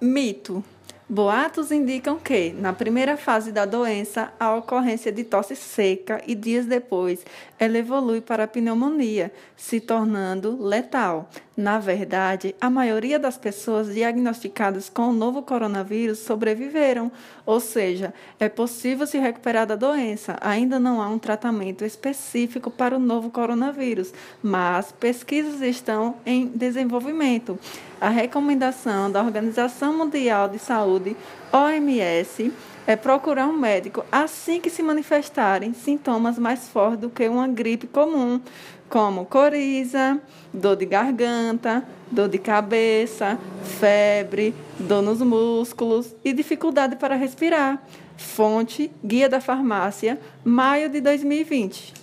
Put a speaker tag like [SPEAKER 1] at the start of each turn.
[SPEAKER 1] Mito. Boatos indicam que, na primeira fase da doença, a ocorrência de tosse seca e dias depois ela evolui para pneumonia, se tornando letal. Na verdade, a maioria das pessoas diagnosticadas com o novo coronavírus sobreviveram, ou seja, é possível se recuperar da doença. Ainda não há um tratamento específico para o novo coronavírus, mas pesquisas estão em desenvolvimento. A recomendação da Organização Mundial de Saúde, OMS, é procurar um médico assim que se manifestarem sintomas mais fortes do que uma gripe comum, como coriza, dor de garganta, dor de cabeça, febre, dor nos músculos e dificuldade para respirar. Fonte: Guia da Farmácia, maio de 2020.